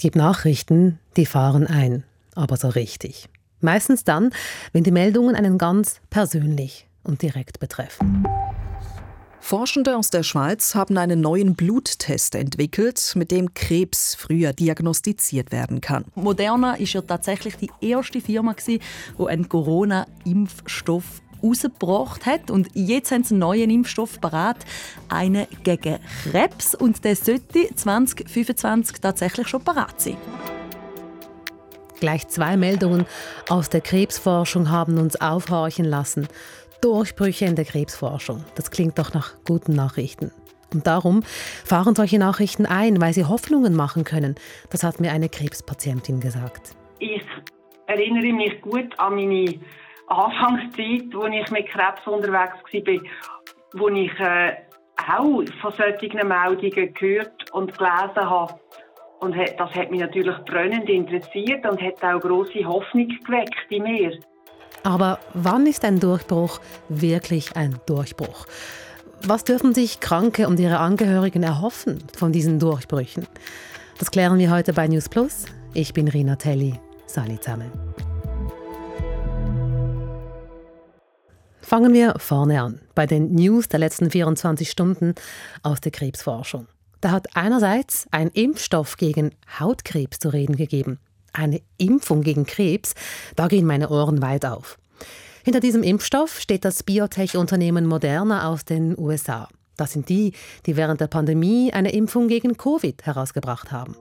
gibt Nachrichten, die fahren ein, aber so richtig. Meistens dann, wenn die Meldungen einen ganz persönlich und direkt betreffen. Forschende aus der Schweiz haben einen neuen Bluttest entwickelt, mit dem Krebs früher diagnostiziert werden kann. Moderna ist ja tatsächlich die erste Firma, die einen Corona-Impfstoff rausgebracht hat. Und jetzt haben sie einen neuen Impfstoff parat, einen gegen Krebs. Und der sollte 2025 tatsächlich schon parat sein. Gleich zwei Meldungen aus der Krebsforschung haben uns aufhorchen lassen. Durchbrüche in der Krebsforschung. Das klingt doch nach guten Nachrichten. Und darum fahren solche Nachrichten ein, weil sie Hoffnungen machen können. Das hat mir eine Krebspatientin gesagt. Ich erinnere mich gut an meine Anfangszeit, wo ich mit Krebs unterwegs war, wo ich äh, auch von solchen Meldungen gehört und gelesen habe. Und das hat mich natürlich brennend interessiert und hat auch große Hoffnung geweckt in mir. Aber wann ist ein Durchbruch wirklich ein Durchbruch? Was dürfen sich Kranke und ihre Angehörigen erhoffen von diesen Durchbrüchen? Das klären wir heute bei News Plus. Ich bin Rina Telli. Sali zusammen. Fangen wir vorne an, bei den News der letzten 24 Stunden aus der Krebsforschung. Da hat einerseits ein Impfstoff gegen Hautkrebs zu reden gegeben. Eine Impfung gegen Krebs, da gehen meine Ohren weit auf. Hinter diesem Impfstoff steht das Biotech-Unternehmen Moderna aus den USA. Das sind die, die während der Pandemie eine Impfung gegen Covid herausgebracht haben.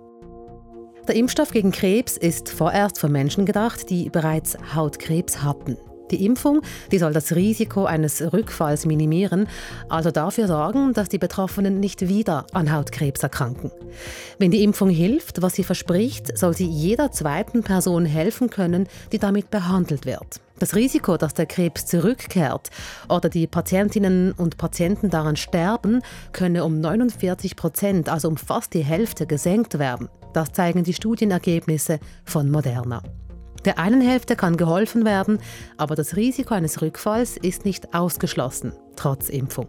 Der Impfstoff gegen Krebs ist vorerst für Menschen gedacht, die bereits Hautkrebs hatten. Die Impfung die soll das Risiko eines Rückfalls minimieren, also dafür sorgen, dass die Betroffenen nicht wieder an Hautkrebs erkranken. Wenn die Impfung hilft, was sie verspricht, soll sie jeder zweiten Person helfen können, die damit behandelt wird. Das Risiko, dass der Krebs zurückkehrt oder die Patientinnen und Patienten daran sterben, könne um 49 Prozent, also um fast die Hälfte, gesenkt werden. Das zeigen die Studienergebnisse von Moderna. Der einen Hälfte kann geholfen werden, aber das Risiko eines Rückfalls ist nicht ausgeschlossen, trotz Impfung.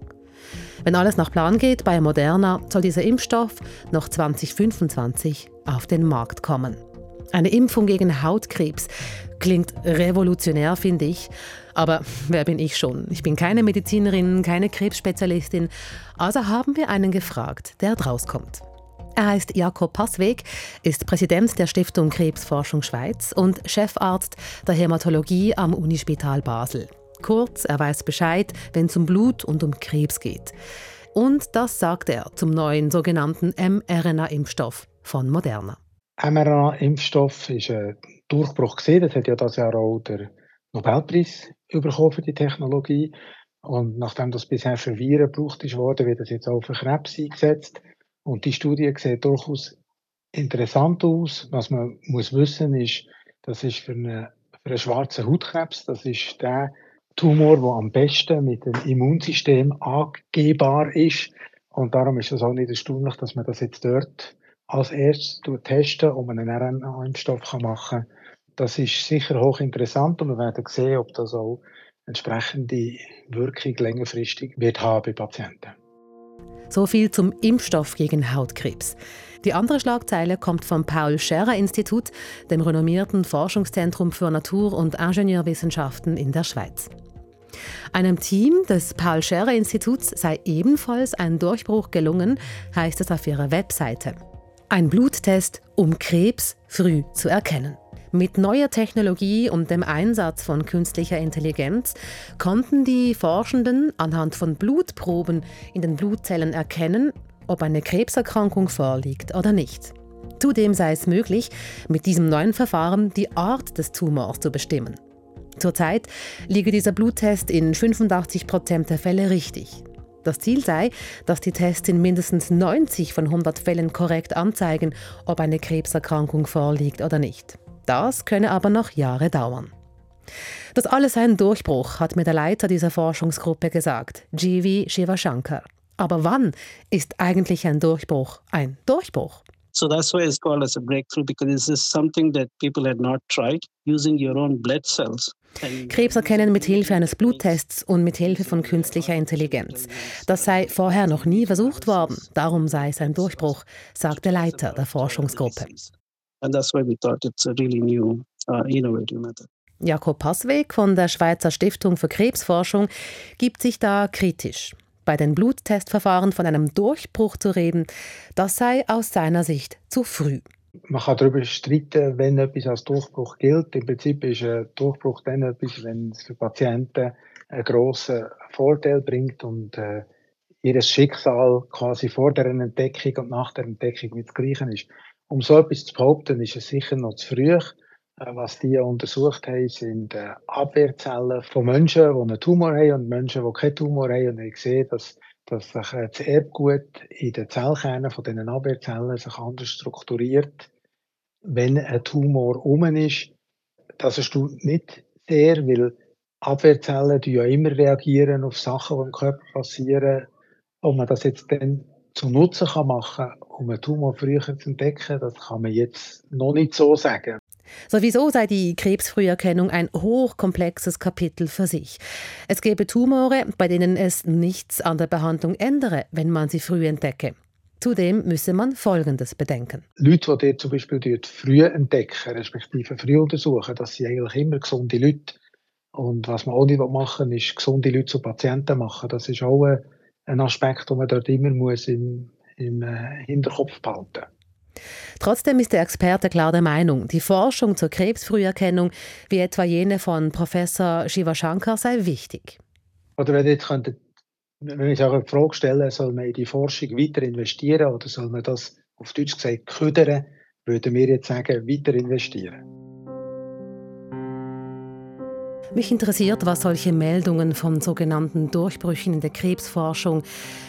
Wenn alles nach Plan geht, bei Moderna soll dieser Impfstoff noch 2025 auf den Markt kommen. Eine Impfung gegen Hautkrebs klingt revolutionär, finde ich. Aber wer bin ich schon? Ich bin keine Medizinerin, keine Krebsspezialistin. Also haben wir einen gefragt, der draus kommt. Er heißt Jakob Passweg, ist Präsident der Stiftung Krebsforschung Schweiz und Chefarzt der Hämatologie am Unispital Basel. Kurz, er weiß Bescheid, wenn es um Blut und um Krebs geht. Und das sagt er zum neuen sogenannten mRNA-Impfstoff von Moderna. mRNA-Impfstoff ist ein Durchbruch gesehen. Das hat ja das Jahr auch der Nobelpreis bekommen für die Technologie. Und nachdem das bisher für Viren gebraucht ist worden, wird das jetzt auch für Krebs eingesetzt. Und die Studie sieht durchaus interessant aus. Was man muss wissen ist, das ist für, eine, für einen schwarzen Hautkrebs, das ist der Tumor, der am besten mit dem Immunsystem angehbar ist. Und darum ist es auch nicht erstaunlich, dass man das jetzt dort als erstes testen und einen RNA-Impfstoff machen kann. Das ist sicher hochinteressant und wir werden sehen, ob das auch entsprechende Wirkung längerfristig wird haben bei Patienten. So viel zum Impfstoff gegen Hautkrebs. Die andere Schlagzeile kommt vom Paul-Scherrer-Institut, dem renommierten Forschungszentrum für Natur- und Ingenieurwissenschaften in der Schweiz. Einem Team des Paul-Scherrer-Instituts sei ebenfalls ein Durchbruch gelungen, heißt es auf ihrer Webseite. Ein Bluttest, um Krebs früh zu erkennen. Mit neuer Technologie und dem Einsatz von künstlicher Intelligenz konnten die Forschenden anhand von Blutproben in den Blutzellen erkennen, ob eine Krebserkrankung vorliegt oder nicht. Zudem sei es möglich, mit diesem neuen Verfahren die Art des Tumors zu bestimmen. Zurzeit liege dieser Bluttest in 85 Prozent der Fälle richtig. Das Ziel sei, dass die Tests in mindestens 90 von 100 Fällen korrekt anzeigen, ob eine Krebserkrankung vorliegt oder nicht. Das könne aber noch Jahre dauern. Das alles sei ein Durchbruch, hat mir der Leiter dieser Forschungsgruppe gesagt, G.V. Shivashankar. Aber wann ist eigentlich ein Durchbruch ein Durchbruch? So that's why it's called as a breakthrough because this is something that people had not tried using your own blood cells. Krebs erkennen mit Hilfe eines Bluttests und mit Hilfe von künstlicher Intelligenz. Das sei vorher noch nie versucht worden. Darum sei es ein Durchbruch, sagt der Leiter der Forschungsgruppe. And that's why we thought it's a really new, uh, innovative method. Jakob Passweg von der Schweizer Stiftung für Krebsforschung gibt sich da kritisch. Bei den Bluttestverfahren von einem Durchbruch zu reden, das sei aus seiner Sicht zu früh. Man kann darüber streiten, wenn etwas als Durchbruch gilt. Im Prinzip ist ein Durchbruch dann etwas, wenn es für Patienten einen grossen Vorteil bringt und äh, ihr Schicksal quasi vor der Entdeckung und nach der Entdeckung mit das Gleiche ist. Um so etwas zu behaupten, ist es sicher noch zu früh. Äh, was die untersucht haben, sind äh, Abwehrzellen von Menschen, die einen Tumor haben und Menschen, die keinen Tumor haben. Und ich sehe, dass, dass sich äh, das Erbgut in den Zellkernen von diesen Abwehrzellen sich anders strukturiert, wenn ein Tumor um ist. Das erstaunt nicht sehr, weil Abwehrzellen ja immer reagieren auf Sachen, die im Körper passieren. Ob man das jetzt dann zu Nutzen kann machen kann, um einen Tumor früher zu entdecken, das kann man jetzt noch nicht so sagen. Sowieso sei die Krebsfrüherkennung ein hochkomplexes Kapitel für sich. Es gäbe Tumore, bei denen es nichts an der Behandlung ändere, wenn man sie früh entdecke. Zudem müsse man Folgendes bedenken. Leute, die zum Beispiel früh entdecken, respektive früh untersuchen, das sind eigentlich immer gesunde Leute. Und was man auch nicht machen will, ist gesunde Leute zu Patienten machen. Das ist auch ein Aspekt, den man dort immer muss im, im äh, Hinterkopf behalten muss. Trotzdem ist der Experte klar der Meinung, die Forschung zur Krebsfrüherkennung, wie etwa jene von Professor Shivashankar, sei wichtig. Oder wenn ich, könnte, wenn ich auch eine Frage stelle, soll man in die Forschung weiter investieren oder soll man das auf Deutsch gesagt ködern, würden wir jetzt sagen, weiter investieren. Mich interessiert, was solche Meldungen von sogenannten Durchbrüchen in der Krebsforschung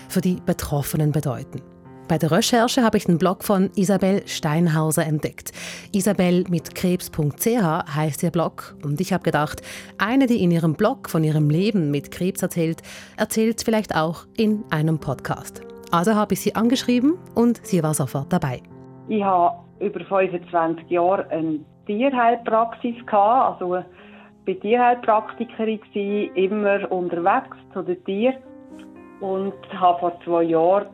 für die Betroffenen bedeuten. Bei der Recherche habe ich den Blog von Isabel Steinhauser entdeckt. Isabel mit krebs.ch heißt ihr Blog und ich habe gedacht, eine, die in ihrem Blog von ihrem Leben mit Krebs erzählt, erzählt vielleicht auch in einem Podcast. Also habe ich sie angeschrieben und sie war sofort dabei. Ich habe über 25 Jahre eine Tierheilpraxis gehabt, also bin Tierheilpraktikerin immer unterwegs zu den Tieren und habe vor zwei Jahren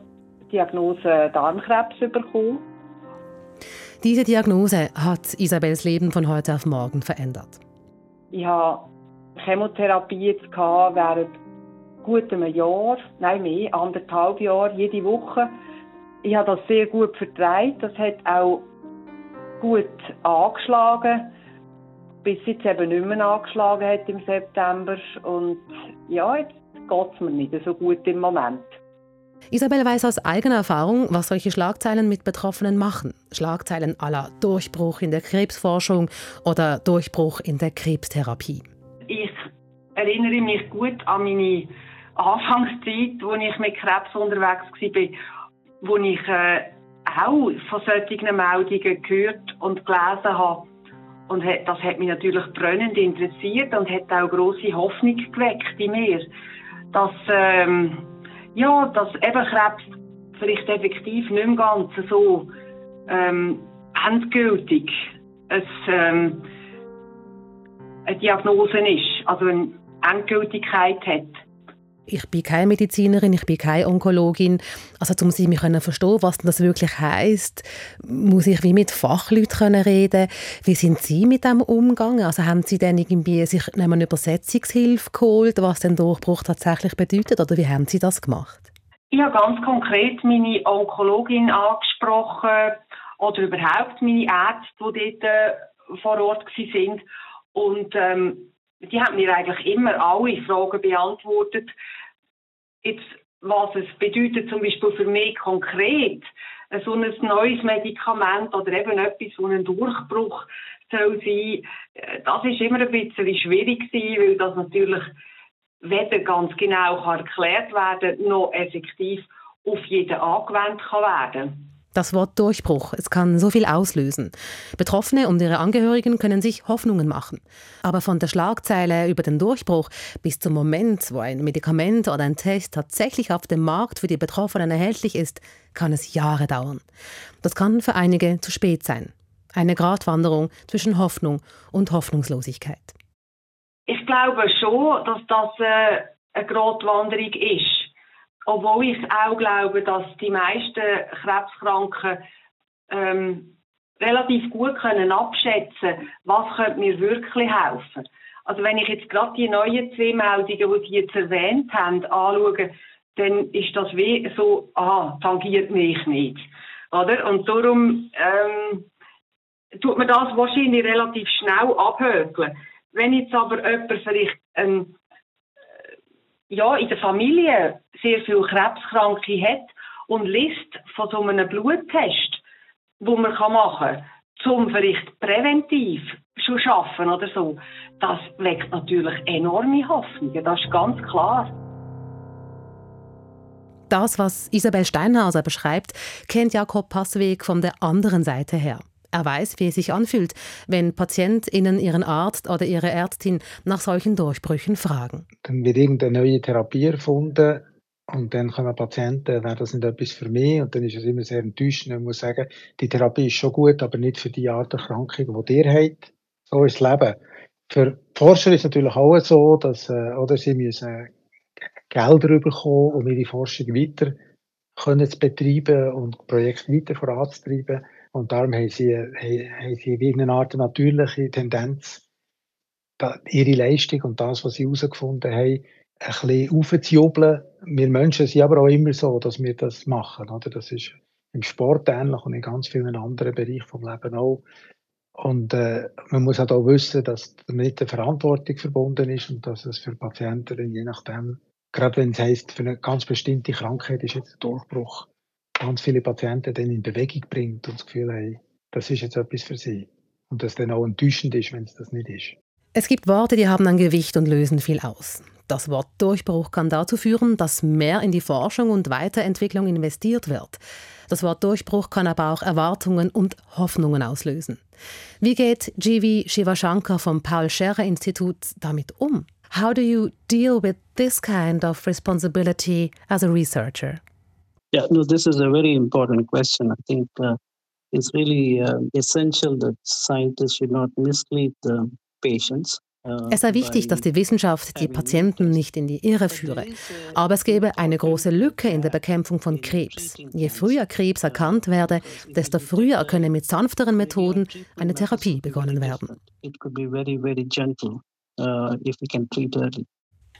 Diagnose Darmkrebs bekommen. Diese Diagnose hat Isabels Leben von heute auf morgen verändert. Ich hatte Chemotherapie jetzt während gut einem Jahr, nein mehr, anderthalb Jahre, jede Woche. Ich habe das sehr gut vertreibt. Das hat auch gut angeschlagen, bis es jetzt eben nicht mehr angeschlagen hat im September. Und ja, jetzt geht es mir nicht so gut im Moment. Isabel weiß aus eigener Erfahrung, was solche Schlagzeilen mit Betroffenen machen. Schlagzeilen aller Durchbruch in der Krebsforschung oder Durchbruch in der Krebstherapie. Ich erinnere mich gut an meine Anfangszeit, wo ich mit Krebs unterwegs war, wo ich äh, auch von solchen Meldungen gehört und gelesen habe. Und das hat mich natürlich brennend interessiert und hat auch große Hoffnung geweckt in mir, dass ähm, ja, dass eben Krebs vielleicht effektiv nicht im Ganzen so ähm, endgültig ein, ähm, eine Diagnose ist, also eine Endgültigkeit hat. Ich bin keine Medizinerin, ich bin keine Onkologin. Also um Sie mich verstehen, was das wirklich heißt, muss ich wie mit Fachleuten reden. Wie sind Sie mit dem umgegangen? Also haben Sie dann irgendwie sich eine Übersetzungshilfe geholt, was den Durchbruch tatsächlich bedeutet, oder wie haben Sie das gemacht? Ich habe ganz konkret meine Onkologin angesprochen oder überhaupt meine Ärzte, die dort äh, vor Ort waren. Und ähm, die haben mir eigentlich immer alle Fragen beantwortet. Jetzt, was es bedeutet zum Beispiel für mich konkret, so ein neues Medikament oder eben etwas, so ein Durchbruch soll sein, äh, das ist immer ein bisschen schwierig gewesen, weil das natürlich weder ganz genau kann erklärt werden noch effektiv auf jeden angewendet kann werden das Wort Durchbruch, es kann so viel auslösen. Betroffene und ihre Angehörigen können sich Hoffnungen machen. Aber von der Schlagzeile über den Durchbruch bis zum Moment, wo ein Medikament oder ein Test tatsächlich auf dem Markt für die Betroffenen erhältlich ist, kann es Jahre dauern. Das kann für einige zu spät sein. Eine Gratwanderung zwischen Hoffnung und Hoffnungslosigkeit. Ich glaube schon, dass das äh, eine Gratwanderung ist. Obwohl ich auch glaube, dass die meisten Krebskranken ähm, relativ gut können abschätzen, was könnte mir wirklich helfen. Also wenn ich jetzt gerade die neuen zwei Meldungen, die Sie jetzt erwähnt haben, anschaue, dann ist das wie so, ah, tangiert mich nicht. Oder? Und darum ähm, tut man das wahrscheinlich relativ schnell abhökeln. Wenn jetzt aber jemand vielleicht ähm, ja, in der Familie sehr viele Krebskranke hat und liest von so einem Bluttest, wo man machen kann, zum vielleicht präventiv schon schaffen oder so, das weckt natürlich enorme Hoffnungen, das ist ganz klar. Das, was Isabel Steinhauser beschreibt, kennt Jakob Passweg von der anderen Seite her. Er weiß, wie es sich anfühlt, wenn PatientInnen ihren Arzt oder ihre Ärztin nach solchen Durchbrüchen fragen. Dann wird irgendeine neue Therapie erfunden und dann kommen Patienten, wäre das nicht etwas für mich? Und dann ist es immer sehr enttäuschend. Ich muss sagen, die Therapie ist schon gut, aber nicht für die Art Erkrankung, die ihr habt. So ist das Leben. Für die Forscher ist es natürlich auch so, dass äh, oder sie müssen Gelder bekommen, um ihre Forschung weiter können zu betreiben und Projekte weiter voranzutreiben. Und darum haben sie, haben sie wie eine Art natürliche Tendenz, ihre Leistung und das, was sie herausgefunden haben, ein bisschen aufzujubeln. Wir Menschen sind aber auch immer so, dass wir das machen. Oder? Das ist im Sport ähnlich und in ganz vielen anderen Bereichen vom Leben auch. Und äh, man muss halt auch wissen, dass damit eine Verantwortung verbunden ist und dass es für Patienten je nachdem, gerade wenn es heisst, für eine ganz bestimmte Krankheit ist jetzt ein Durchbruch, ganz viele Patienten dann in Bewegung bringt und das Gefühl haben, das ist jetzt etwas für sie. Und das dann auch enttäuschend ist, wenn es das nicht ist. Es gibt Worte, die haben ein Gewicht und lösen viel aus. Das Wort Durchbruch kann dazu führen, dass mehr in die Forschung und Weiterentwicklung investiert wird. Das Wort Durchbruch kann aber auch Erwartungen und Hoffnungen auslösen. Wie geht G.V. Shivashankar vom Paul Scherrer Institut damit um? How do you deal with this kind of responsibility as a researcher? Yeah, no, this is a very important question. I think uh, it's really uh, essential that scientists should not mislead the patients. Uh, es sei wichtig, dass die Wissenschaft die Patienten nicht in die Irre führe. Aber es gäbe eine große Lücke in der Bekämpfung von Krebs. Je früher Krebs erkannt werde, desto früher könne mit sanfteren Methoden eine Therapie begonnen werden.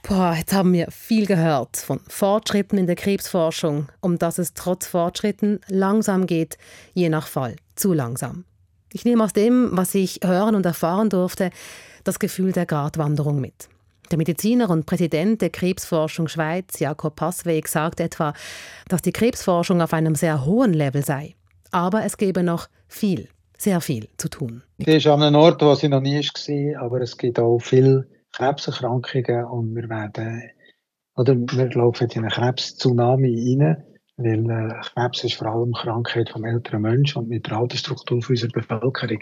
Boah, jetzt haben wir viel gehört von Fortschritten in der Krebsforschung, um dass es trotz Fortschritten langsam geht, je nach Fall zu langsam. Ich nehme aus dem, was ich hören und erfahren durfte, das Gefühl der Gratwanderung mit. Der Mediziner und Präsident der Krebsforschung Schweiz, Jakob Passweg, sagt etwa, dass die Krebsforschung auf einem sehr hohen Level sei. Aber es gebe noch viel, sehr viel zu tun. Sie ist an einem Ort, wo sie noch nie war, aber es gibt auch viele Krebserkrankungen und wir werden, oder wir laufen in einen Krebs-Tsunami rein, weil äh, Krebs ist vor allem Krankheit vom älteren Menschen und mit der Altersstruktur unserer Bevölkerung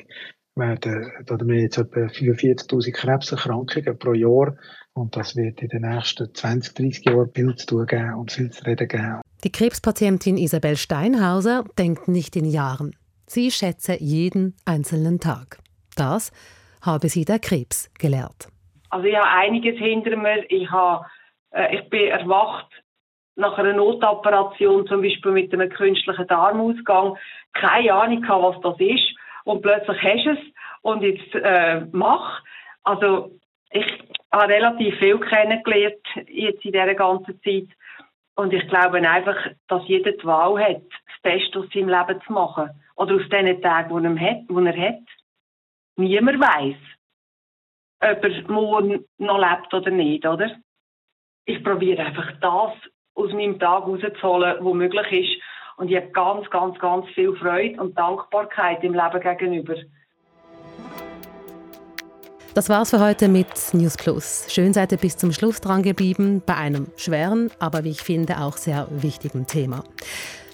werden, oder wir jetzt etwa 45.000 Krebserkrankungen pro Jahr und das wird in den nächsten 20, 30 Jahren viel zu tun geben und viel zu reden geben. Die Krebspatientin Isabel Steinhauser denkt nicht in Jahren. Sie schätze jeden einzelnen Tag. Das habe sie der Krebs gelehrt. Also ich habe einiges hinter mir. Ich, habe, äh, ich bin erwacht nach einer Notoperation, zum Beispiel mit einem künstlichen Darmausgang, keine Ahnung was das ist. Und plötzlich hast du es und jetzt äh, mach. Also ich habe relativ viel kennengelernt jetzt in dieser ganzen Zeit. Und ich glaube einfach, dass jeder die Wahl hat, das Beste aus seinem Leben zu machen. Oder aus den Tagen, die er hat. Die er hat. Niemand weiß ob er morgen noch lebt oder nicht, oder? Ich probiere einfach das aus meinem Tag rauszuholen, was möglich ist. Und ich habe ganz, ganz, ganz viel Freude und Dankbarkeit im Leben gegenüber. Das war's für heute mit News Plus. Schön seid ihr bis zum Schluss dran geblieben bei einem schweren, aber wie ich finde auch sehr wichtigen Thema.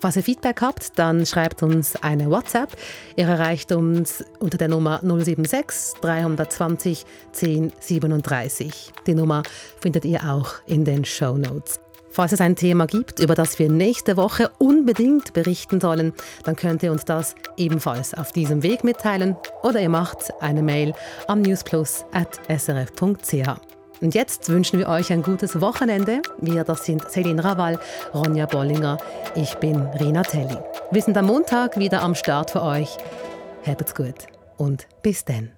Falls ihr Feedback habt, dann schreibt uns eine WhatsApp. Ihr erreicht uns unter der Nummer 076 320 1037. Die Nummer findet ihr auch in den Show Notes. Falls es ein Thema gibt, über das wir nächste Woche unbedingt berichten sollen, dann könnt ihr uns das ebenfalls auf diesem Weg mitteilen oder ihr macht eine Mail an newsplus.srf.ch. Und jetzt wünschen wir euch ein gutes Wochenende. Wir, das sind Celine Raval, Ronja Bollinger, ich bin Rina Telli. Wir sind am Montag wieder am Start für euch. Habt's gut und bis dann.